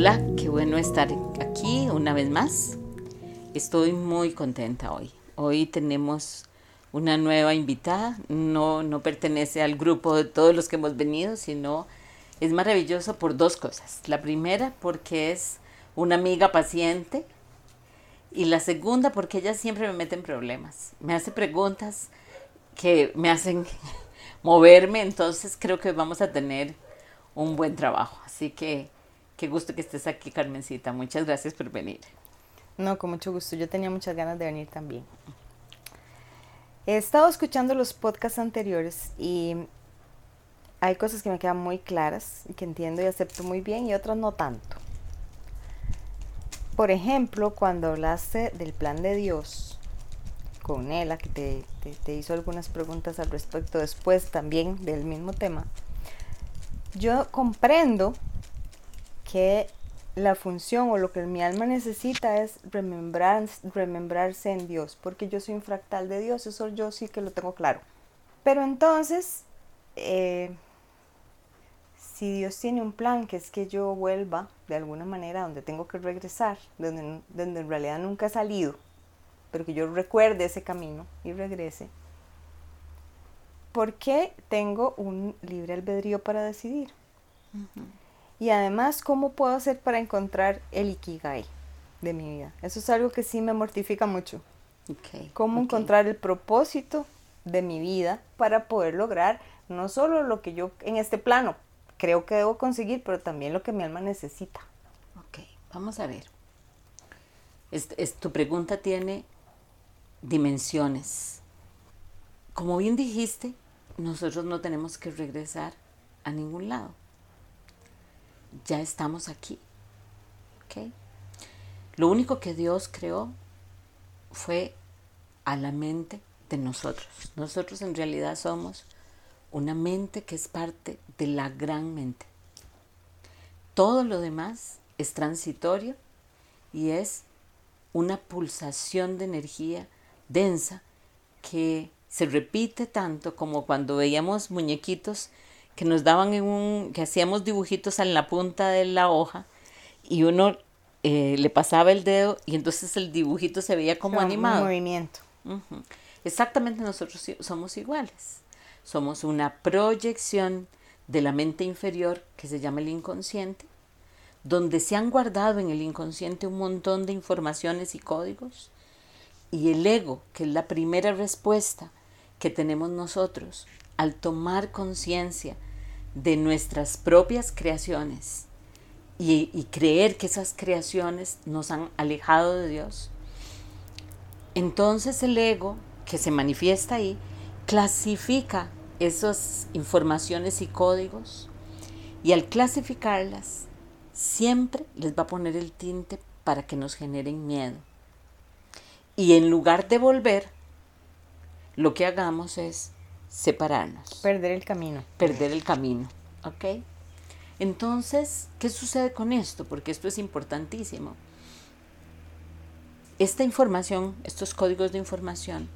Hola, qué bueno estar aquí una vez más. Estoy muy contenta hoy. Hoy tenemos una nueva invitada. No, no pertenece al grupo de todos los que hemos venido, sino es maravilloso por dos cosas. La primera, porque es una amiga paciente. Y la segunda, porque ella siempre me mete en problemas. Me hace preguntas que me hacen moverme. Entonces creo que vamos a tener un buen trabajo. Así que qué gusto que estés aquí, Carmencita. Muchas gracias por venir. No, con mucho gusto. Yo tenía muchas ganas de venir también. He estado escuchando los podcasts anteriores y hay cosas que me quedan muy claras y que entiendo y acepto muy bien y otras no tanto. Por ejemplo, cuando hablaste del plan de Dios con Nela, que te, te, te hizo algunas preguntas al respecto después también del mismo tema, yo comprendo que la función o lo que mi alma necesita es remembrar, remembrarse en Dios, porque yo soy un fractal de Dios, eso yo sí que lo tengo claro. Pero entonces, eh, si Dios tiene un plan, que es que yo vuelva de alguna manera donde tengo que regresar, donde, donde en realidad nunca he salido, pero que yo recuerde ese camino y regrese, ¿por qué tengo un libre albedrío para decidir? Y además, ¿cómo puedo hacer para encontrar el ikigai de mi vida? Eso es algo que sí me mortifica mucho. ¿Cómo encontrar el propósito de mi vida para poder lograr no solo lo que yo en este plano creo que debo conseguir, pero también lo que mi alma necesita? Ok, vamos a ver. tu pregunta tiene dimensiones. Como bien dijiste, nosotros no tenemos que regresar a ningún lado. Ya estamos aquí. Lo único que Dios creó fue a la mente de nosotros. Nosotros en realidad somos una mente que es parte de la gran mente. Todo lo demás es transitorio y es una pulsación de energía densa que se repite tanto como cuando veíamos muñequitos que nos daban en un, que hacíamos dibujitos en la punta de la hoja y uno eh, le pasaba el dedo y entonces el dibujito se veía como animado. movimiento. Exactamente nosotros somos iguales. Somos una proyección de la mente inferior que se llama el inconsciente, donde se han guardado en el inconsciente un montón de informaciones y códigos, y el ego, que es la primera respuesta que tenemos nosotros al tomar conciencia de nuestras propias creaciones y, creer que esas creaciones nos han alejado de Dios, entonces el ego que se manifiesta ahí clasifica esas informaciones y códigos y al clasificarlas siempre les va a poner el tinte para que nos generen miedo. Y en lugar de volver, lo que hagamos es separarnos. Perder el camino. Perder el camino, ¿ok? Entonces, ¿qué sucede con esto? Porque esto es importantísimo. Esta información, estos códigos de información,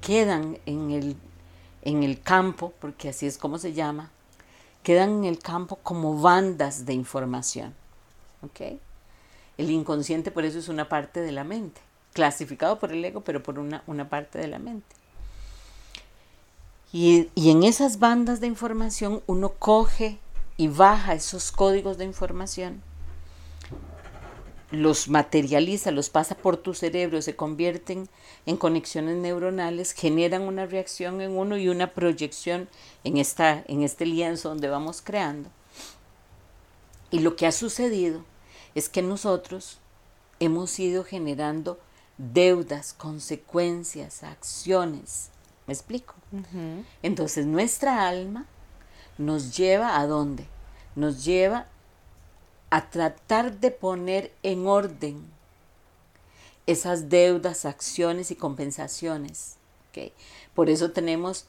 quedan en el, en el campo, porque así es como se llama, quedan en el campo como bandas de información, ¿ok? El inconsciente por eso es una parte de la mente clasificado por el ego, pero por una, parte de la mente. Y, en esas bandas de información uno coge y baja esos códigos de información, los materializa, los pasa por tu cerebro, se convierten en conexiones neuronales, generan una reacción en uno y una proyección en, esta, en este lienzo donde vamos creando. Y lo que ha sucedido es que nosotros hemos ido generando deudas, consecuencias, acciones. ¿Me explico? Entonces nuestra alma nos lleva a dónde? Nos lleva a tratar de poner en orden esas deudas, acciones y compensaciones. Por eso tenemos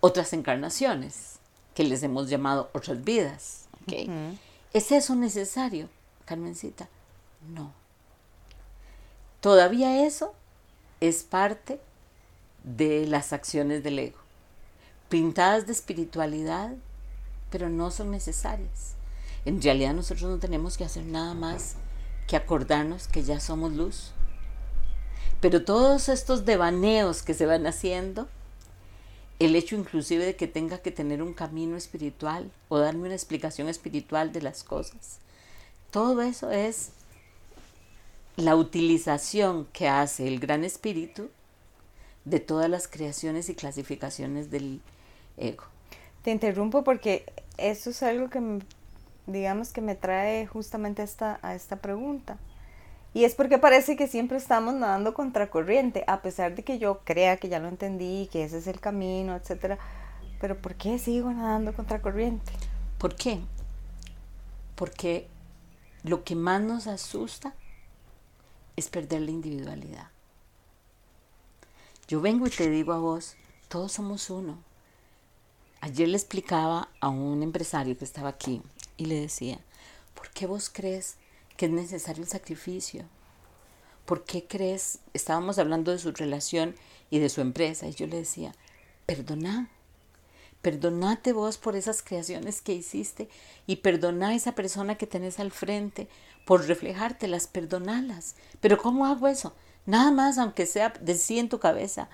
otras encarnaciones que les hemos llamado otras vidas. ¿Es eso necesario, Carmencita? No. Todavía eso es parte de las acciones del ego, pintadas de espiritualidad, pero no son necesarias. En realidad nosotros no tenemos que hacer nada más que acordarnos que ya somos luz. Pero todos estos devaneos que se van haciendo, el hecho inclusive de que tenga que tener un camino espiritual o darme una explicación espiritual de las cosas, todo eso es la utilización que hace el gran espíritu de todas las creaciones y clasificaciones del ego. Te interrumpo porque eso es algo que, digamos, que me trae justamente esta, a esta pregunta. Y es porque parece que siempre estamos nadando contracorriente, a pesar de que yo crea que ya lo entendí, que ese es el camino, etc. Pero ¿por qué sigo nadando contracorriente? ¿Por qué? Porque lo que más nos asusta es perder la individualidad. Yo vengo y te digo a vos, todos somos uno. Ayer le explicaba a un empresario que estaba aquí y le decía, ¿por qué vos crees que es necesario el sacrificio? ¿Por qué crees? Estábamos hablando de su relación y de su empresa y yo le decía, perdona, perdonate vos por esas creaciones que hiciste y perdona a esa persona que tenés al frente por reflejártelas, perdonalas. Pero ¿cómo hago eso? Nada más, aunque sea de sí en tu cabeza.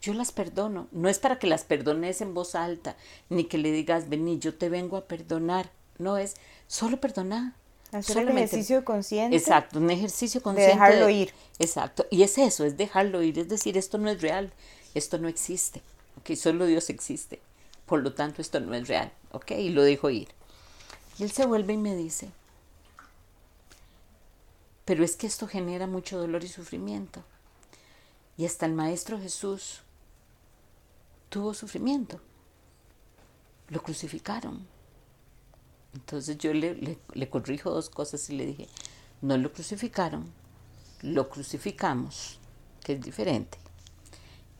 Yo las perdono. No es para que las perdones en voz alta, ni que le digas, vení, yo te vengo a perdonar. No es solo perdonar. Hacer un ejercicio consciente. Exacto, un ejercicio consciente. De dejarlo ir. Exacto. Y es eso, es dejarlo ir. Es decir, esto no es real, esto no existe. Ok, solo Dios existe. Por lo tanto, esto no es real. Ok, y lo dejo ir. Y él se vuelve y me dice, pero es que esto genera mucho dolor y sufrimiento. Y hasta el Maestro Jesús tuvo sufrimiento. Lo crucificaron. Entonces yo le, le, corrijo dos cosas y le dije, no lo crucificaron, lo crucificamos, que es diferente.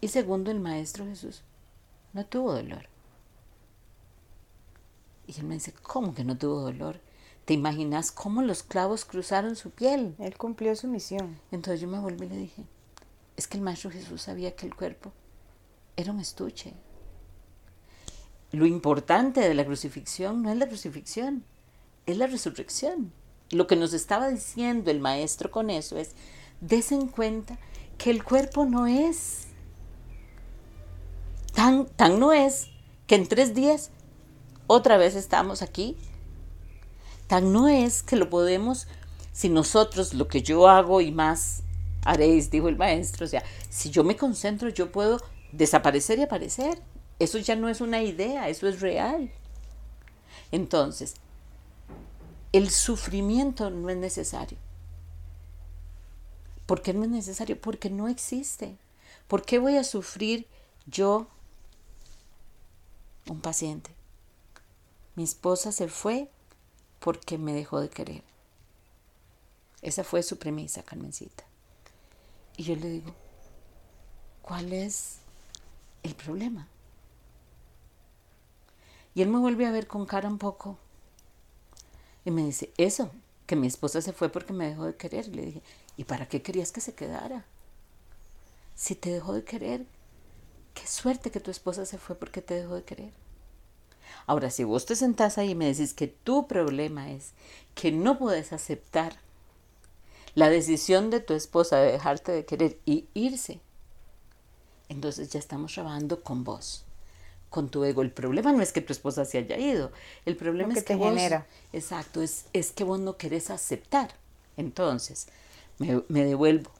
Y segundo, el Maestro Jesús no tuvo dolor. Y él me dice, ¿cómo que no tuvo dolor? ¿Te imaginas cómo los clavos cruzaron su piel? Él cumplió su misión. Entonces yo me volví y le dije, es que el Maestro Jesús sabía que el cuerpo era un estuche. Lo importante de la crucifixión no es la crucifixión, es la resurrección. Lo que nos estaba diciendo el Maestro con eso es, desen cuenta que el cuerpo no es. Tan, tan no es que en tres días otra vez estamos aquí Tan no es que lo podemos, si nosotros lo que yo hago y más haréis, dijo el maestro, o sea, si yo me concentro, yo puedo desaparecer y aparecer. Eso ya no es una idea, eso es real. Entonces, el sufrimiento no es necesario. ¿Por qué no es necesario? Porque no existe. ¿Por qué voy a sufrir yo, un paciente? Mi esposa se fue porque me dejó de querer. Esa fue su premisa, Carmencita. Y yo le digo, ¿cuál es el problema? Y él me vuelve a ver con cara un poco y me dice, eso, que mi esposa se fue porque me dejó de querer. Y le dije, ¿y para qué querías que se quedara? Si te dejó de querer, qué suerte que tu esposa se fue porque te dejó de querer. Ahora, si vos te sentás ahí y me decís que tu problema es que no puedes aceptar la decisión de tu esposa de dejarte de querer y irse, entonces ya estamos trabajando con vos, con tu ego. El problema no es que tu esposa se haya ido, el problema es que, vos, genera. Exacto, es, es que vos no querés aceptar. Entonces, me, me devuelvo.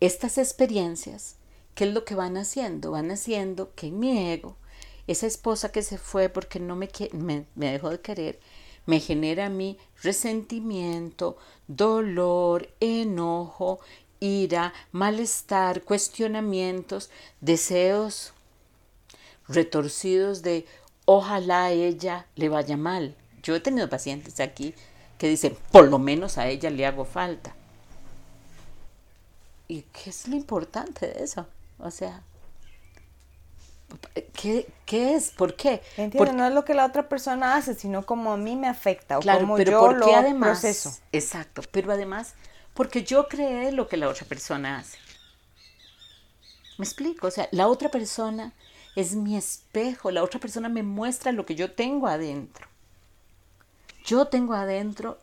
Estas experiencias, ¿qué es lo que van haciendo? Van haciendo que mi ego esa esposa que se fue porque no me, me, dejó de querer, me genera a mí resentimiento, dolor, enojo, ira, malestar, cuestionamientos, deseos retorcidos de ojalá a ella le vaya mal. Yo he tenido pacientes aquí que dicen, por lo menos a ella le hago falta. ¿Y qué es lo importante de eso? O sea, ¿Qué, ¿Qué, es? ¿Por qué? Entiendo, no es lo que la otra persona hace, sino como a mí me afecta o como pero yo lo además, proceso. Exacto, pero además, porque yo creé lo que la otra persona hace. ¿Me explico? O sea, la otra persona es mi espejo, la otra persona me muestra lo que yo tengo adentro. Yo tengo adentro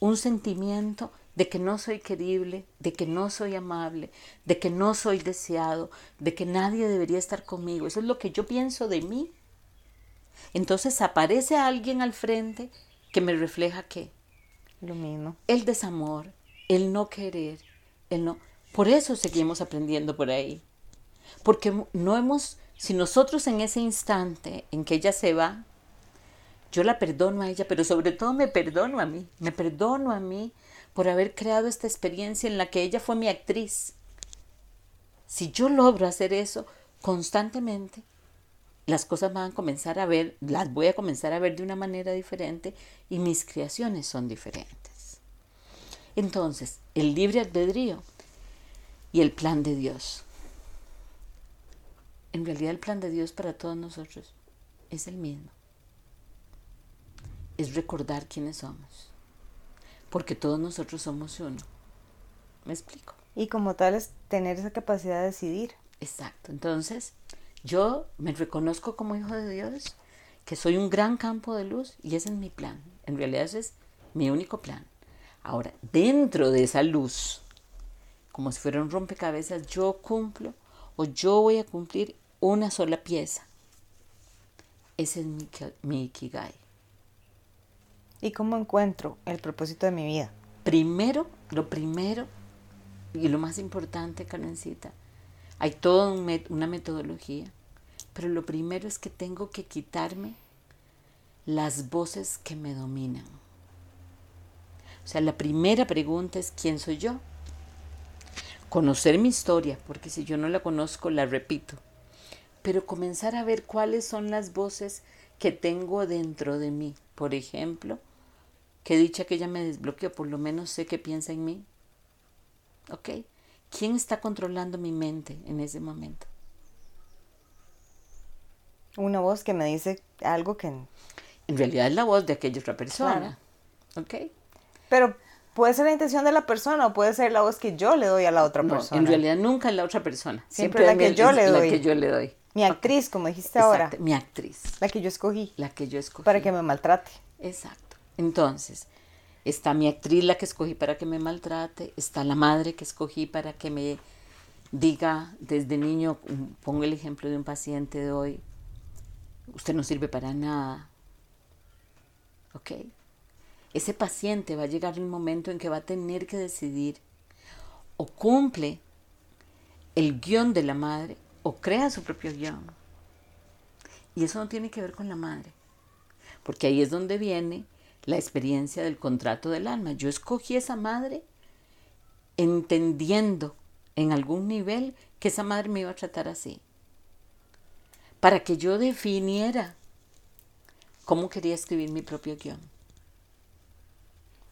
un sentimiento de que no soy querible, de que no soy amable, de que no soy deseado, de que nadie debería estar conmigo. Eso es lo que yo pienso de mí. Entonces aparece alguien al frente que me refleja qué? Lo mismo. El desamor, el no querer, el no. Por eso seguimos aprendiendo por ahí. Porque no hemos, si nosotros en ese instante en que ella se va, yo la perdono a ella, pero sobre todo me perdono a mí, me perdono a mí por haber creado esta experiencia en la que ella fue mi actriz. Si yo logro hacer eso constantemente, las cosas van a comenzar a ver, las voy a comenzar a ver de una manera diferente y mis creaciones son diferentes. Entonces, el libre albedrío y el plan de Dios. En realidad el plan de Dios para todos nosotros es el mismo. Es recordar quiénes somos. Porque todos nosotros somos uno. ¿Me explico? Y como tal es tener esa capacidad de decidir. Exacto. Entonces, yo me reconozco como hijo de Dios, que soy un gran campo de luz y ese es mi plan. En realidad ese es mi único plan. Ahora, dentro de esa luz, como si fuera un rompecabezas, yo cumplo o yo voy a cumplir una sola pieza. Ese es mi, mi Ikigai. ¿Y cómo encuentro el propósito de mi vida? Primero, lo primero y lo más importante, Carmencita, hay toda una metodología, pero lo primero es que tengo que quitarme las voces que me dominan. O sea, la primera pregunta es ¿quién soy yo? Conocer mi historia, porque si yo no la conozco, la repito. Pero comenzar a ver cuáles son las voces que tengo dentro de mí. Por ejemplo, que dicha que ella me desbloqueó, por lo menos sé que piensa en mí. ¿Ok? ¿Quién está controlando mi mente en ese momento? Una voz que me dice algo que... En realidad es la voz de aquella otra persona. ¿Ok? Pero puede ser la intención de la persona o puede ser la voz que yo le doy a la otra persona. En realidad nunca es la otra persona. Siempre, la que yo le doy. La que yo le doy. Mi actriz, como dijiste ahora. Mi actriz. La que yo escogí. La que yo escogí. Para que me maltrate. Exacto. Entonces, Está mi actriz, la que escogí para que me maltrate. Está la madre que escogí para que me diga desde niño, pongo el ejemplo de un paciente de hoy, usted no sirve para nada. ¿Ok? Ese paciente va a llegar un momento en que va a tener que decidir o cumple el guion de la madre o crea su propio guion. Y eso no tiene que ver con la madre, porque ahí es donde viene la experiencia del contrato del alma. Yo escogí esa madre entendiendo en algún nivel que esa madre me iba a tratar así. Para que yo definiera cómo quería escribir mi propio guion.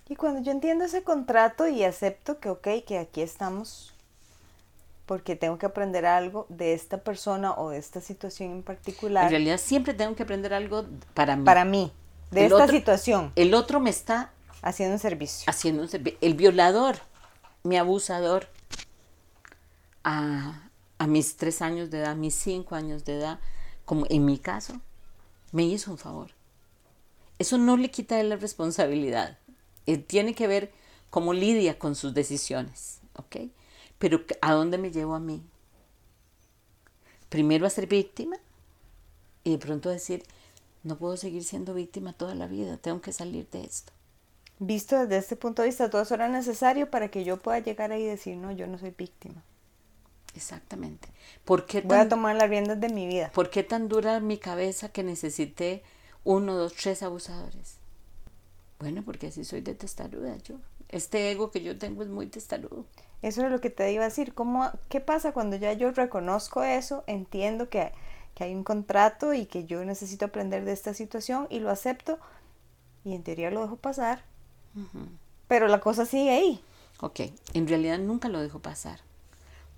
Y cuando yo entiendo ese contrato y acepto que, ok, que aquí estamos, porque tengo que aprender algo de esta persona o de esta situación en particular. En realidad siempre tengo que aprender algo para mí. Para mí de esta situación. El otro me está haciendo un servicio. Haciendo un servicio. El violador, mi abusador, a, a, mis tres años de edad, mis cinco años de edad, como en mi caso, me hizo un favor. Eso no le quita la responsabilidad. Él tiene que ver cómo lidia con sus decisiones, ¿ok? Pero ¿a dónde me llevo a mí? Primero a ser víctima y de pronto decir, no puedo seguir siendo víctima toda la vida, tengo que salir de esto. Visto desde este punto de vista, todo eso era necesario para que yo pueda llegar ahí y decir, no, yo no soy víctima. Exactamente. ¿Por qué Voy a tomar las riendas de mi vida. ¿Por qué tan dura mi cabeza que necesité uno, dos, tres abusadores? Bueno, porque así soy de testaruda yo. Este ego que yo tengo es muy testarudo. Eso es lo que te iba a decir. ¿Cómo, ¿Qué pasa cuando ya yo reconozco eso? Entiendo que que hay un contrato y que yo necesito aprender de esta situación y lo acepto y en teoría lo dejo pasar. Pero la cosa sigue ahí. Ok, en realidad nunca lo dejo pasar.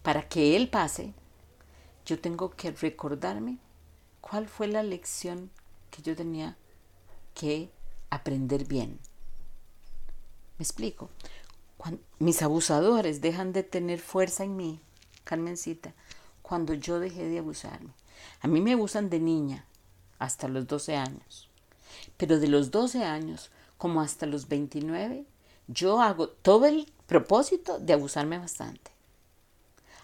Para que él pase, yo tengo que recordarme cuál fue la lección que yo tenía que aprender bien. ¿Me explico? Cuando mis abusadores dejan de tener fuerza en mí, Carmencita, cuando yo dejé de abusarme. A mí me abusan de niña, hasta los 12 años. Pero de los 12 años como hasta los 29, yo hago todo el propósito de abusarme bastante.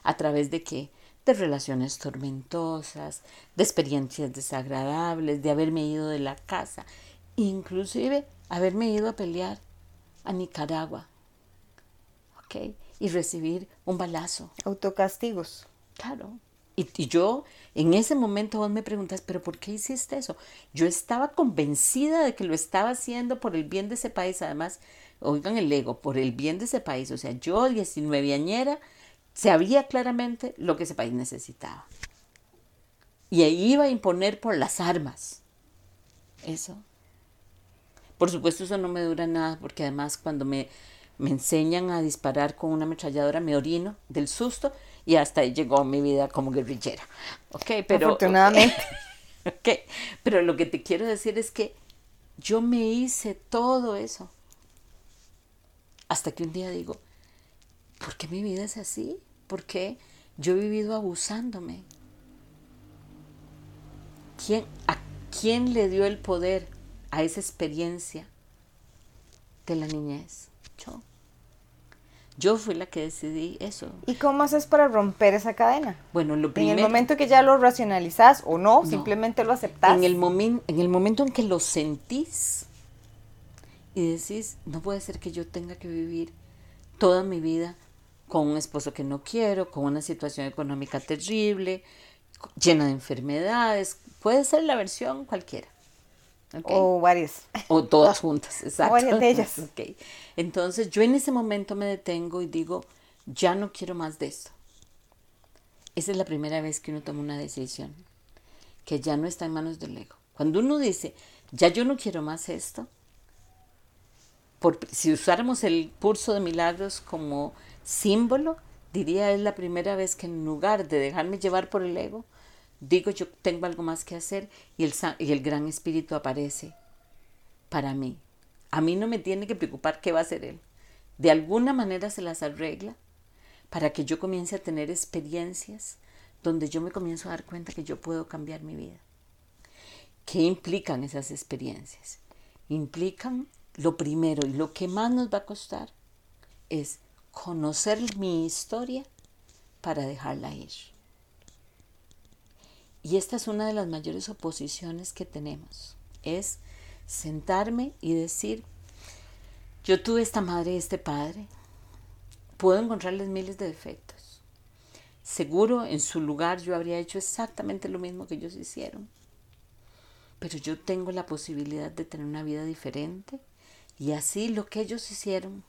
¿A través de qué? De relaciones tormentosas, de experiencias desagradables, de haberme ido de la casa, inclusive haberme ido a pelear a Nicaragua. ¿Ok? Y recibir un balazo. Autocastigos. Claro. Y, yo, en ese momento vos me preguntas, pero ¿por qué hiciste eso? Yo estaba convencida de que lo estaba haciendo por el bien de ese país. Además, oigan el ego, por el bien de ese país. O sea, yo, 19 añera, sabía claramente lo que ese país necesitaba. Y ahí iba a imponer por las armas. Eso. Por supuesto, eso no me dura nada, porque además cuando me, me enseñan a disparar con una ametralladora me orino del susto y hasta ahí llegó mi vida como guerrillera. Okay, pero, Afortunadamente. Okay, pero lo que te quiero decir es que yo me hice todo eso. Hasta que un día digo, ¿por qué mi vida es así? ¿Por qué yo he vivido abusándome? ¿Quién, ¿A quién le dio el poder a esa experiencia de la niñez? Yo. Yo fui la que decidí eso. ¿Y cómo haces para romper esa cadena? Bueno, lo primero... En el momento que ya lo racionalizas o no, no simplemente lo aceptas. En el, momen, en el momento en que lo sentís y decís, no puede ser que yo tenga que vivir toda mi vida con un esposo que no quiero, con una situación económica terrible, llena de enfermedades. Puede ser la versión cualquiera. Okay. O varias. O todas juntas, exacto. O varias de ellas. Okay. Entonces yo en ese momento me detengo y digo, ya no quiero más de esto. Esa es la primera vez que uno toma una decisión, que ya no está en manos del ego. Cuando uno dice, ya yo no quiero más esto, por, si usáramos el curso de milagros como símbolo, diría es la primera vez que en lugar de dejarme llevar por el ego, digo yo tengo algo más que hacer y el, y el gran espíritu aparece para mí. A mí no me tiene que preocupar qué va a hacer él. De alguna manera se las arregla para que yo comience a tener experiencias donde yo me comienzo a dar cuenta que yo puedo cambiar mi vida. ¿Qué implican esas experiencias? Implican lo primero y lo que más nos va a costar es conocer mi historia para dejarla ir. Y esta es una de las mayores oposiciones que tenemos. Es sentarme y decir, yo tuve esta madre y este padre, puedo encontrarles miles de defectos. Seguro en su lugar yo habría hecho exactamente lo mismo que ellos hicieron. Pero yo tengo la posibilidad de tener una vida diferente y así lo que ellos hicieron,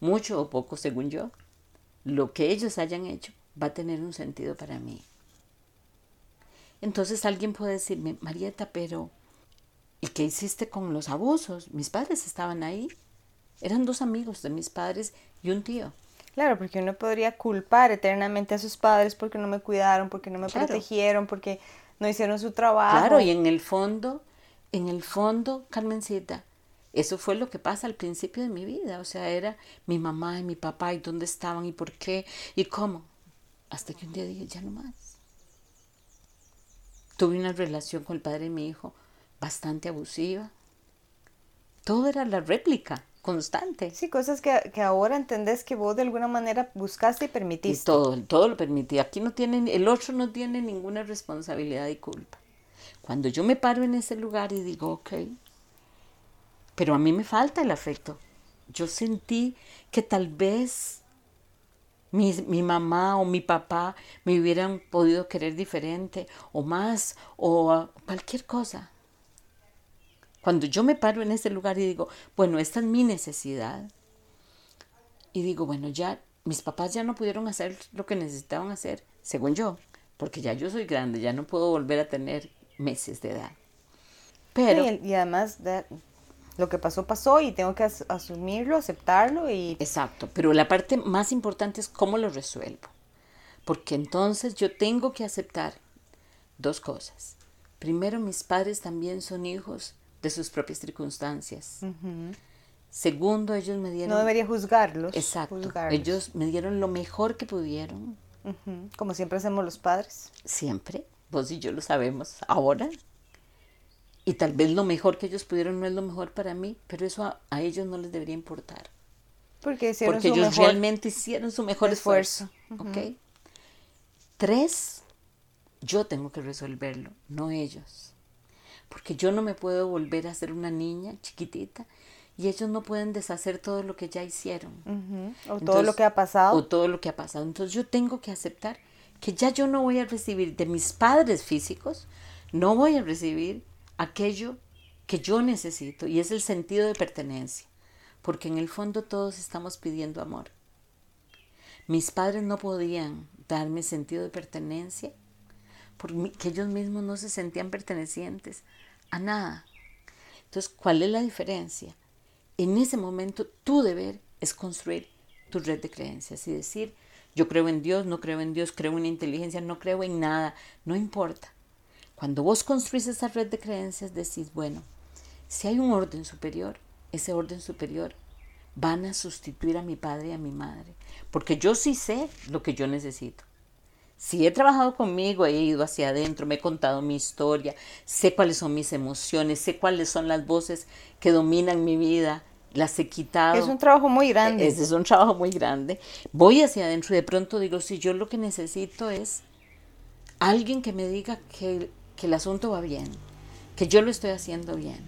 mucho o poco según yo, lo que ellos hayan hecho va a tener un sentido para mí. Entonces alguien puede decirme, Marieta, pero ¿y qué hiciste con los abusos? Mis padres estaban ahí. Eran dos amigos de mis padres y un tío. Claro, porque uno podría culpar eternamente a sus padres porque no me cuidaron, porque no me claro. protegieron, porque no hicieron su trabajo. Claro, y en el fondo, en el fondo, Carmencita, eso fue lo que pasa al principio de mi vida. O sea, era mi mamá y mi papá y dónde estaban y por qué y cómo. Hasta que un día dije, ya no más. Tuve una relación con el padre de mi hijo bastante abusiva. Todo era la réplica constante. Sí, cosas que, que, ahora entendés que vos de alguna manera buscaste y permitiste. Y todo, todo lo permití. Aquí no tiene, el otro no tiene ninguna responsabilidad y culpa. Cuando yo me paro en ese lugar y digo, ok, pero a mí me falta el afecto. Yo sentí que tal vez mi, mi, mamá o mi papá me hubieran podido querer diferente o más o cualquier cosa. Cuando yo me paro en ese lugar y digo, bueno, esta es mi necesidad, y digo, bueno, ya mis papás ya no pudieron hacer lo que necesitaban hacer, según yo, porque ya yo soy grande, ya no puedo volver a tener meses de edad. Pero, y, y además, de, lo que pasó, pasó y tengo que as asumirlo, aceptarlo y... Exacto, pero la parte más importante es cómo lo resuelvo. Porque entonces yo tengo que aceptar dos cosas. Primero, mis padres también son hijos de sus propias circunstancias. Uh -huh. Segundo, ellos me dieron... No debería juzgarlos. Exacto. Juzgarlos. Ellos me dieron lo mejor que pudieron. Uh -huh. Como siempre hacemos los padres. Siempre. Vos y yo lo sabemos ahora. Y tal vez lo mejor que ellos pudieron no es lo mejor para mí, pero eso a, ellos no les debería importar. Porque, Porque ellos realmente hicieron su mejor esfuerzo. Tres, yo tengo que resolverlo, no ellos. Porque yo no me puedo volver a ser una niña chiquitita y ellos no pueden deshacer todo lo que ya hicieron. O todo lo que ha pasado. O todo lo que ha pasado. Entonces yo tengo que aceptar que ya yo no voy a recibir de mis padres físicos, no voy a recibir aquello que yo necesito y es el sentido de pertenencia, porque en el fondo todos estamos pidiendo amor. Mis padres no podían darme sentido de pertenencia porque ellos mismos no se sentían pertenecientes a nada. Entonces, ¿cuál es la diferencia? En ese momento tu deber es construir tu red de creencias y decir, yo creo en Dios, no creo en Dios, creo en inteligencia, no creo en nada, no importa. Cuando vos construís esa red de creencias, decís, bueno, si hay un orden superior, ese orden superior van a sustituir a mi padre y a mi madre, porque yo sí sé lo que yo necesito. Si he trabajado conmigo, he ido hacia adentro, me he contado mi historia, sé cuáles son mis emociones, sé cuáles son las voces que dominan mi vida, las he quitado. Es un trabajo muy grande. Ese es un trabajo muy grande. Voy hacia adentro y de pronto digo, si yo lo que necesito es alguien que me diga que que el asunto va bien, que yo lo estoy haciendo bien.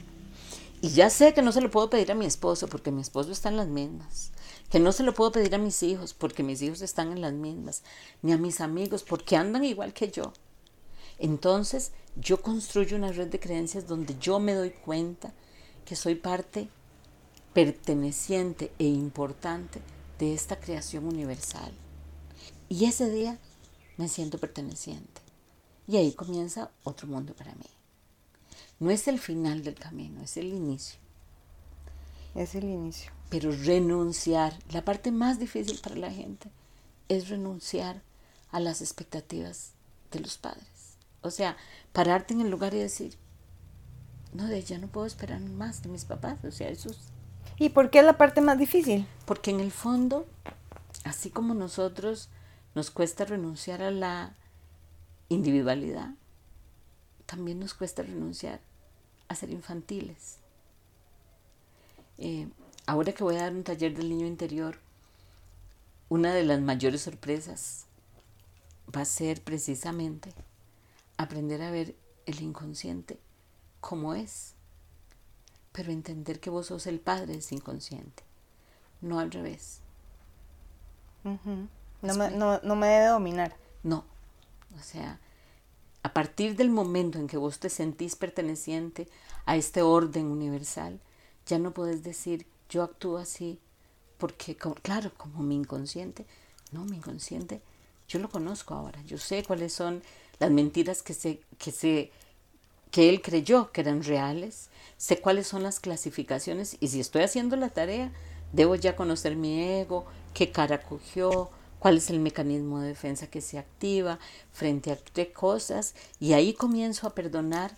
Y ya sé que no se lo puedo pedir a mi esposo porque mi esposo está en las mismas, que no se lo puedo pedir a mis hijos porque mis hijos están en las mismas, ni a mis amigos porque andan igual que yo. Entonces yo construyo una red de creencias donde yo me doy cuenta que soy parte perteneciente e importante de esta creación universal. Y ese día me siento perteneciente. Y ahí comienza otro mundo para mí. No es el final del camino, es el inicio. Es el inicio. Pero renunciar, la parte más difícil para la gente es renunciar a las expectativas de los padres. O sea, pararte en el lugar y decir, no, de ya no puedo esperar más de mis papás. O sea, eso ¿Y por qué es la parte más difícil? Porque en el fondo, así como nosotros nos cuesta renunciar a la individualidad, también nos cuesta renunciar a ser infantiles. Eh, ahora que voy a dar un taller del niño interior, una de las mayores sorpresas va a ser precisamente aprender a ver el inconsciente como es, pero entender que vos sos el padre de ese inconsciente, no al revés. no, me, no me debe dominar. No, o sea, a partir del momento en que vos te sentís perteneciente a este orden universal, ya no puedes decir yo actúo así porque, claro, como mi inconsciente, no, mi inconsciente, yo lo conozco ahora, yo sé cuáles son las mentiras que se, que se, que él creyó que eran reales, sé cuáles son las clasificaciones y si estoy haciendo la tarea, debo ya conocer mi ego, qué cara cogió, cuál es el mecanismo de defensa que se activa frente a qué cosas y ahí comienzo a perdonar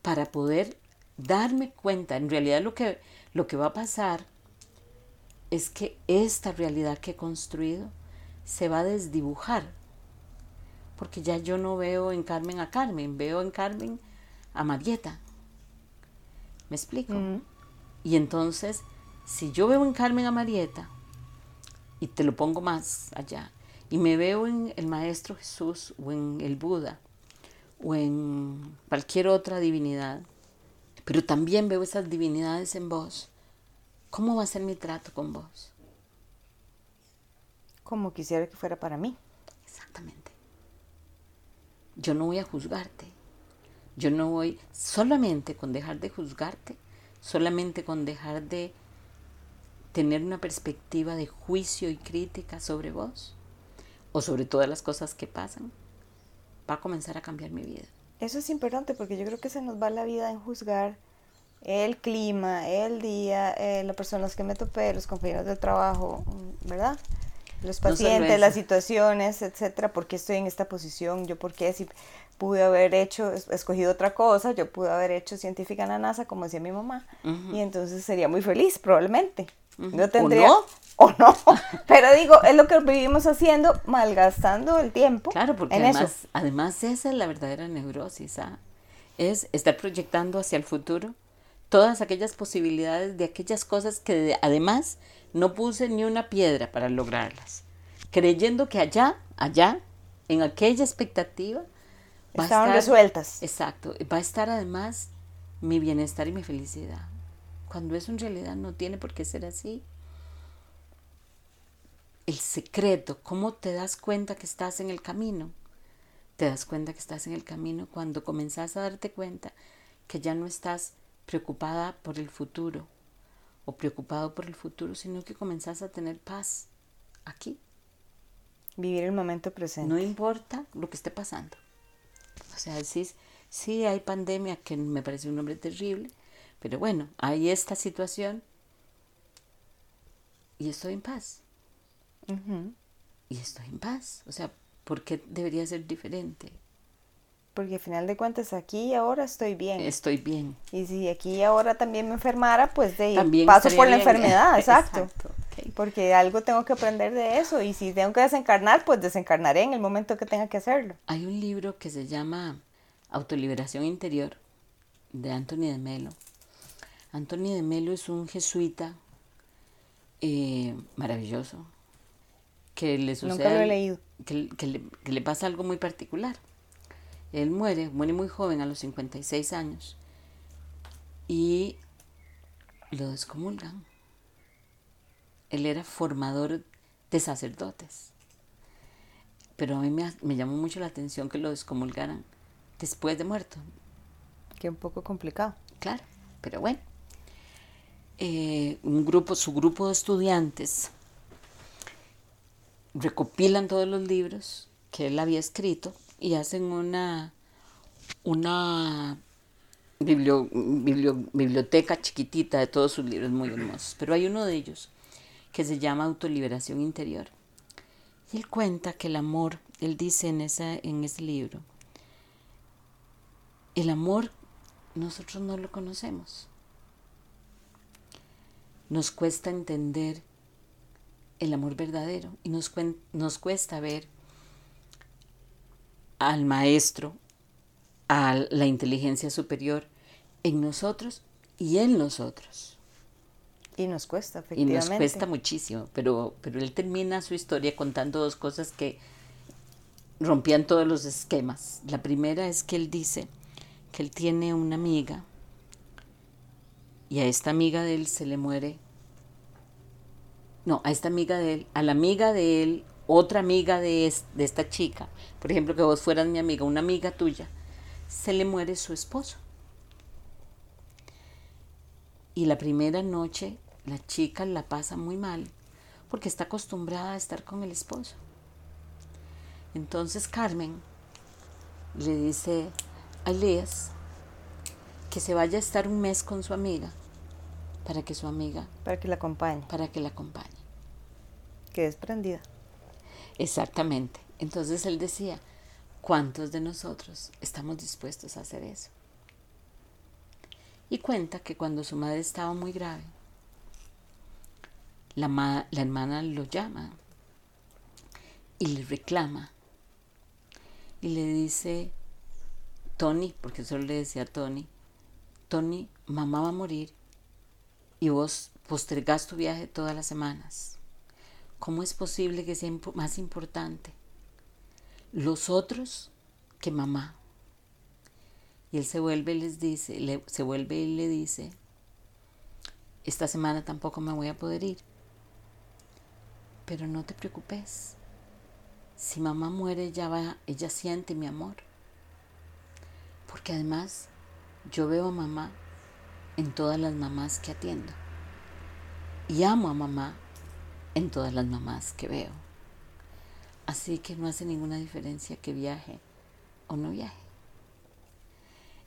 para poder darme cuenta, en realidad lo que, lo que va a pasar es que esta realidad que he construido se va a desdibujar, porque ya yo no veo en Carmen a Carmen, veo en Carmen a Marieta. ¿Me explico? Mm. Y entonces, si yo veo en Carmen a Marieta, y te lo pongo más allá, y me veo en el Maestro Jesús o en el Buda o en cualquier otra divinidad, pero también veo esas divinidades en vos, ¿cómo va a ser mi trato con vos? Como quisiera que fuera para mí. Exactamente. Yo no voy a juzgarte. Yo no voy solamente con dejar de juzgarte, solamente con dejar de tener una perspectiva de juicio y crítica sobre vos o sobre todas las cosas que pasan, va a comenzar a cambiar mi vida. Eso es importante porque yo creo que se nos va la vida en juzgar el clima, el día, eh, las personas que me topé, los compañeros de trabajo, ¿verdad? Los pacientes, las situaciones, etcétera, por qué estoy en esta posición, yo por qué si pude haber hecho, escogido otra cosa, yo pude haber hecho científica en la NASA, como decía mi mamá, y entonces sería muy feliz, probablemente. Yo tendría, ¿O no? Pero digo, es lo que vivimos haciendo, malgastando el tiempo. Claro, porque además, además esa es la verdadera neurosis. ¿ah? es estar proyectando hacia el futuro todas aquellas posibilidades de aquellas cosas que además no puse ni una piedra para lograrlas, creyendo que allá, allá, en aquella expectativa, va estaban resueltas. Exacto, va a estar además mi bienestar y mi felicidad. Cuando eso en realidad no tiene por qué ser así. El secreto, ¿cómo te das cuenta que estás en el camino? Te das cuenta que estás en el camino cuando comenzás a darte cuenta que ya no estás preocupada por el futuro o preocupado por el futuro, sino que comenzás a tener paz aquí. Vivir el momento presente. No importa lo que esté pasando. O sea, decís, sí, hay pandemia, que me parece un nombre terrible, pero bueno, hay esta situación y estoy en paz. Y estoy en paz. O sea, ¿por qué debería ser diferente? Porque al final de cuentas aquí y ahora estoy bien. Estoy bien. Y si aquí y ahora también me enfermara, pues de paso por la enfermedad, exacto. Porque algo tengo que aprender de eso y si tengo que desencarnar, pues desencarnaré en el momento que tenga que hacerlo. Hay un libro que se llama Autoliberación Interior de Anthony de Melo. Anthony de Melo es un jesuita eh, maravilloso que le sucede Nunca lo he leído. Que, le, que le pasa algo muy particular él muere, muere muy joven, a los 56 años, y lo descomulgan. Él era formador de sacerdotes. Pero a mí me, llamó mucho la atención que lo descomulgaran después de muerto. Que un poco complicado. Claro, pero bueno. Eh, un grupo, su grupo de estudiantes recopilan todos los libros que él había escrito y hacen una, una biblioteca chiquitita de todos sus libros muy hermosos. Pero hay uno de ellos que se llama Autoliberación Interior. Y él cuenta que el amor, él dice en, esa, en ese libro, el amor nosotros no lo conocemos. Nos cuesta entender el amor verdadero y nos, nos cuesta ver al maestro, a la inteligencia superior en nosotros y en nosotros. Y nos cuesta, efectivamente. Y nos cuesta muchísimo, pero, pero él termina su historia contando dos cosas que rompían todos los esquemas. La primera es que él dice que él tiene una amiga y a esta amiga de él se le muere. No, a esta amiga de él, a la amiga de él otra amiga de, de esta chica, por ejemplo, que vos fueras mi amiga, una amiga tuya, se le muere su esposo. Y la primera noche la chica la pasa muy mal porque está acostumbrada a estar con el esposo. Entonces Carmen le dice a Elías que se vaya a estar un mes con su amiga para que su amiga... Para que la acompañe. Para que la acompañe. Que desprendida. Exactamente. Entonces él decía, ¿cuántos de nosotros estamos dispuestos a hacer eso? Y cuenta que cuando su madre estaba muy grave, la, la hermana lo llama y le reclama y le dice, Tony, porque solo le decía Tony, Tony, mamá va a morir y vos postergás tu viaje todas las semanas. ¿Cómo es posible que sea más importante los otros que mamá? Y él se vuelve y les dice, se vuelve y le dice, esta semana tampoco me voy a poder ir. Pero no te preocupes. Si mamá muere, ya va, ella siente mi amor. Porque además yo veo a mamá en todas las mamás que atiendo. Y amo a mamá en todas las mamás que veo. Así que no hace ninguna diferencia que viaje o no viaje.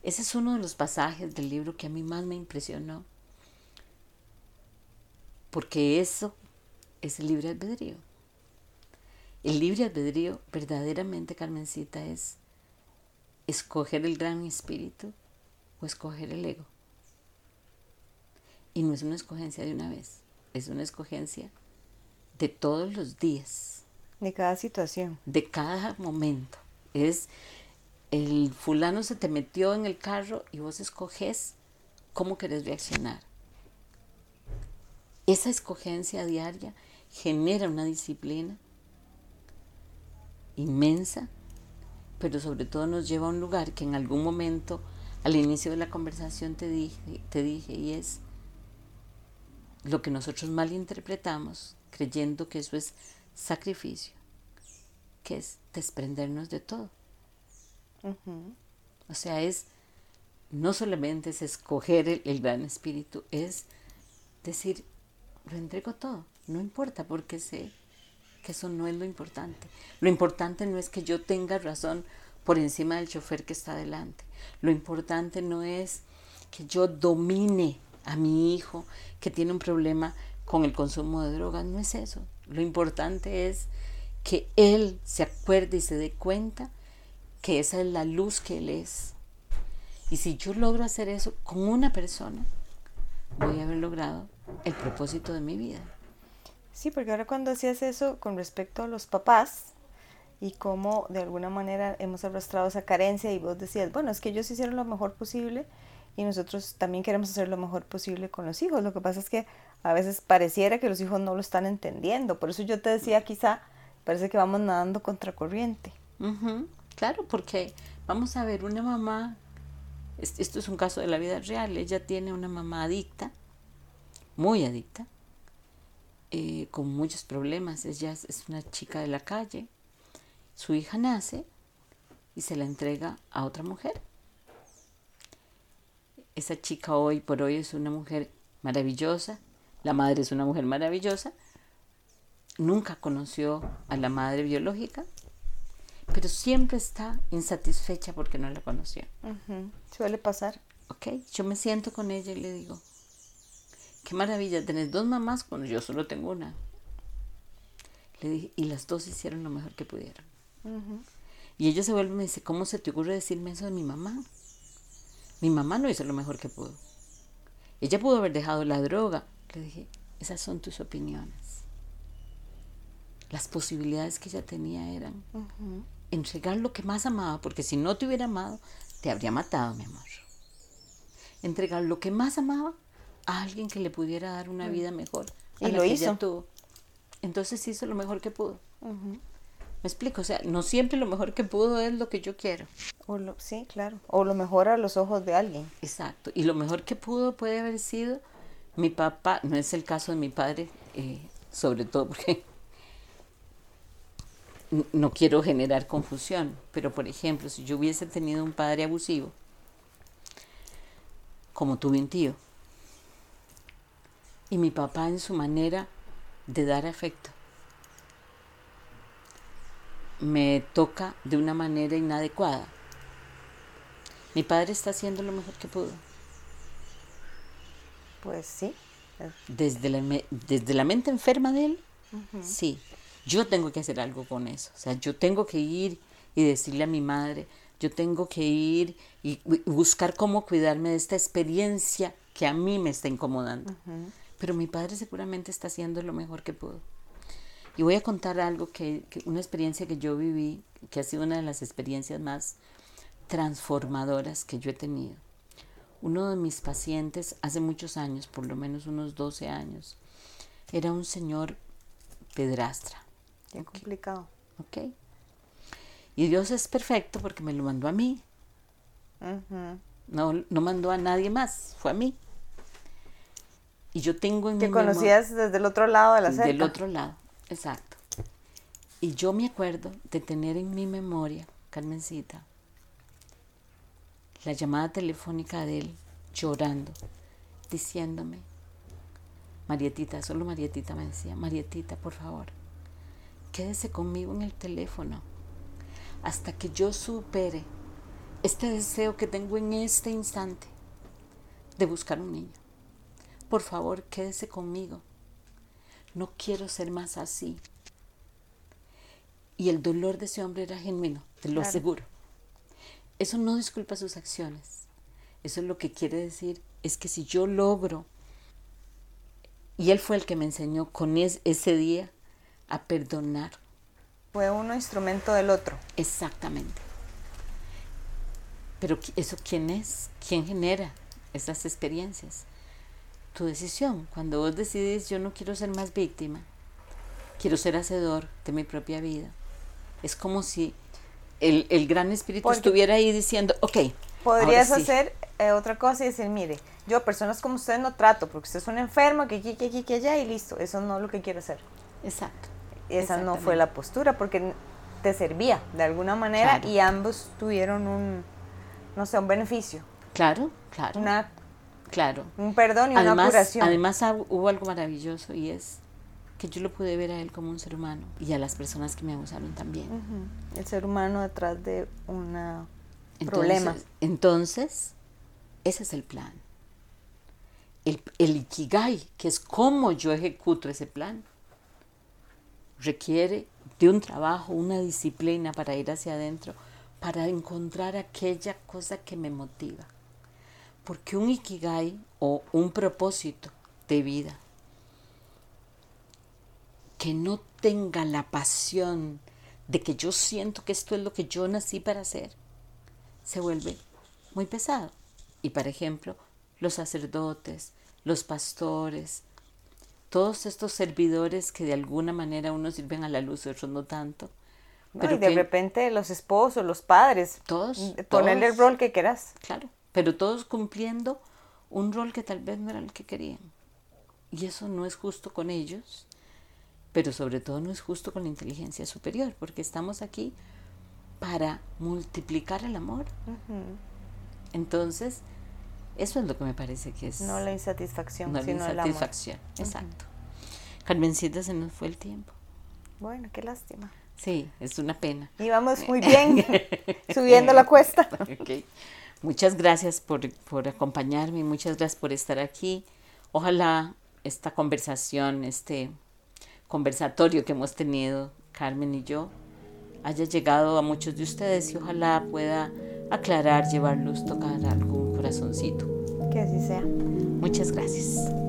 Ese es uno de los pasajes del libro que a mí más me impresionó, porque eso es el libre albedrío. El libre albedrío verdaderamente, Carmencita, es escoger el gran espíritu o escoger el ego. Y no es una escogencia de una vez, es una escogencia de todos los días. De cada situación. De cada momento. Es el fulano se te metió en el carro y vos escoges cómo querés reaccionar. Esa escogencia diaria genera una disciplina inmensa, pero sobre todo nos lleva a un lugar que en algún momento al inicio de la conversación te dije, te dije y es lo que nosotros malinterpretamos creyendo que eso es sacrificio, que es desprendernos de todo. O sea, es no solamente es escoger el, el, gran espíritu, es decir, lo entrego todo, no importa porque sé que eso no es lo importante. Lo importante no es que yo tenga razón por encima del chofer que está delante. Lo importante no es que yo domine a mi hijo que tiene un problema con el consumo de drogas, no es eso. Lo importante es que él se acuerde y se dé cuenta que esa es la luz que él es. Y si yo logro hacer eso con una persona, voy a haber logrado el propósito de mi vida. Sí, porque ahora cuando hacías eso con respecto a los papás y cómo de alguna manera hemos arrastrado esa carencia y vos decías, bueno, es que ellos hicieron lo mejor posible y nosotros también queremos hacer lo mejor posible con los hijos. Lo que pasa es que a veces pareciera que los hijos no lo están entendiendo. Por eso yo te decía, quizá parece que vamos nadando contracorriente. Claro, porque vamos a ver, una mamá, esto es un caso de la vida real, ella tiene una mamá adicta, muy adicta, eh, con muchos problemas. Ella es una chica de la calle. Su hija nace y se la entrega a otra mujer esa chica hoy por hoy es una mujer maravillosa, la madre es una mujer maravillosa, nunca conoció a la madre biológica, pero siempre está insatisfecha porque no la conoció. Suele pasar. Ok, yo me siento con ella y le digo, qué maravilla, tenés dos mamás cuando yo solo tengo una. Le dije, y las dos hicieron lo mejor que pudieron. Y ella se vuelve y me dice, ¿cómo se te ocurre decirme eso de mi mamá? Mi mamá no hizo lo mejor que pudo. Ella pudo haber dejado la droga. Le dije, esas son tus opiniones. Las posibilidades que ella tenía eran entregar lo que más amaba, porque si no te hubiera amado, te habría matado, mi amor. Entregar lo que más amaba a alguien que le pudiera dar una vida mejor. y lo hizo. Entonces hizo lo mejor que pudo. Me explico, o sea, no siempre lo mejor que pudo es lo que yo quiero. O lo, sí, claro. O lo mejor a los ojos de alguien. Exacto. Y lo mejor que pudo puede haber sido mi papá, no es el caso de mi padre, eh, sobre todo porque no quiero generar confusión, pero por ejemplo, si yo hubiese tenido un padre abusivo, como tuve un tío, y mi papá en su manera de dar afecto, me toca de una manera inadecuada. Mi padre está haciendo lo mejor que pudo. Pues sí. Desde la, desde la mente enferma de él, sí. Yo tengo que hacer algo con eso. O sea, yo tengo que ir y decirle a mi madre, yo tengo que ir y buscar cómo cuidarme de esta experiencia que a mí me está incomodando. Pero mi padre seguramente está haciendo lo mejor que pudo. Y voy a contar algo que, una experiencia que yo viví, que ha sido una de las experiencias más transformadoras que yo he tenido. Uno de mis pacientes hace muchos años, por lo menos unos 12 años, era un señor pedrastra. Qué complicado. Ok. Y Dios es perfecto porque me lo mandó a mí. no, no mandó a nadie más, fue a mí. Y yo tengo en ¿Te conocías desde el otro lado de la cerca? Del otro lado. Exacto. Y yo me acuerdo de tener en mi memoria, Carmencita, la llamada telefónica de él llorando, diciéndome, Marietita, solo Marietita me decía, Marietita, por favor, quédese conmigo en el teléfono hasta que yo supere este deseo que tengo en este instante de buscar un niño. Por favor, quédese conmigo no quiero ser más así. Y el dolor de ese hombre era genuino, te lo aseguro. Eso no disculpa sus acciones. Eso es lo que quiere decir es que si yo logro, y él fue el que me enseñó con ese día a perdonar. Fue uno instrumento del otro. Exactamente. Pero ¿eso quién es? ¿Quién genera esas experiencias? Tu decisión. Cuando vos decides, yo no quiero ser más víctima, quiero ser hacedor de mi propia vida. Es como si el, el gran espíritu estuviera ahí diciendo, ok. Podrías hacer eh, otra cosa y decir, mire, yo personas como usted no trato, porque usted es un enfermo, que aquí, que aquí, que allá, y listo. Eso no es lo que quiero hacer. Exacto. Esa no fue la postura, porque te servía de alguna manera y ambos tuvieron un, no sé, un beneficio. Claro, claro. Una, claro. Un perdón y una curación. Además hubo algo maravilloso y es que yo lo pude ver a él como un ser humano y a las personas que me abusaron también. El ser humano detrás de un problema. Entonces, ese es el plan. El, el Ikigai, que es cómo yo ejecuto ese plan, requiere de un trabajo, una disciplina para ir hacia adentro, para encontrar aquella cosa que me motiva. Porque un Ikigai o un propósito de vida que no tenga la pasión de que yo siento que esto es lo que yo nací para hacer, se vuelve muy pesado. Y por ejemplo, los sacerdotes, los pastores, todos estos servidores que de alguna manera unos sirven a la luz otros no tanto. pero y de repente los esposos, los padres, todos, ponerle el rol que quieras. Claro, pero todos cumpliendo un rol que tal vez no era el que querían. Y eso no es justo con ellos, pero sobre todo no es justo con la inteligencia superior, porque estamos aquí para multiplicar el amor. Entonces, eso es lo que me parece que es. No la insatisfacción, no sino la insatisfacción. Exacto. Carmencita se nos fue el tiempo. Bueno, qué lástima. Sí, es una pena. Íbamos muy bien subiendo la cuesta. Muchas gracias por, por acompañarme, muchas gracias por estar aquí. Ojalá esta conversación, este conversatorio que hemos tenido, Carmen y yo, haya llegado a muchos de ustedes y ojalá pueda aclarar, llevar luz, tocar algún corazoncito. Que así sea. Muchas gracias.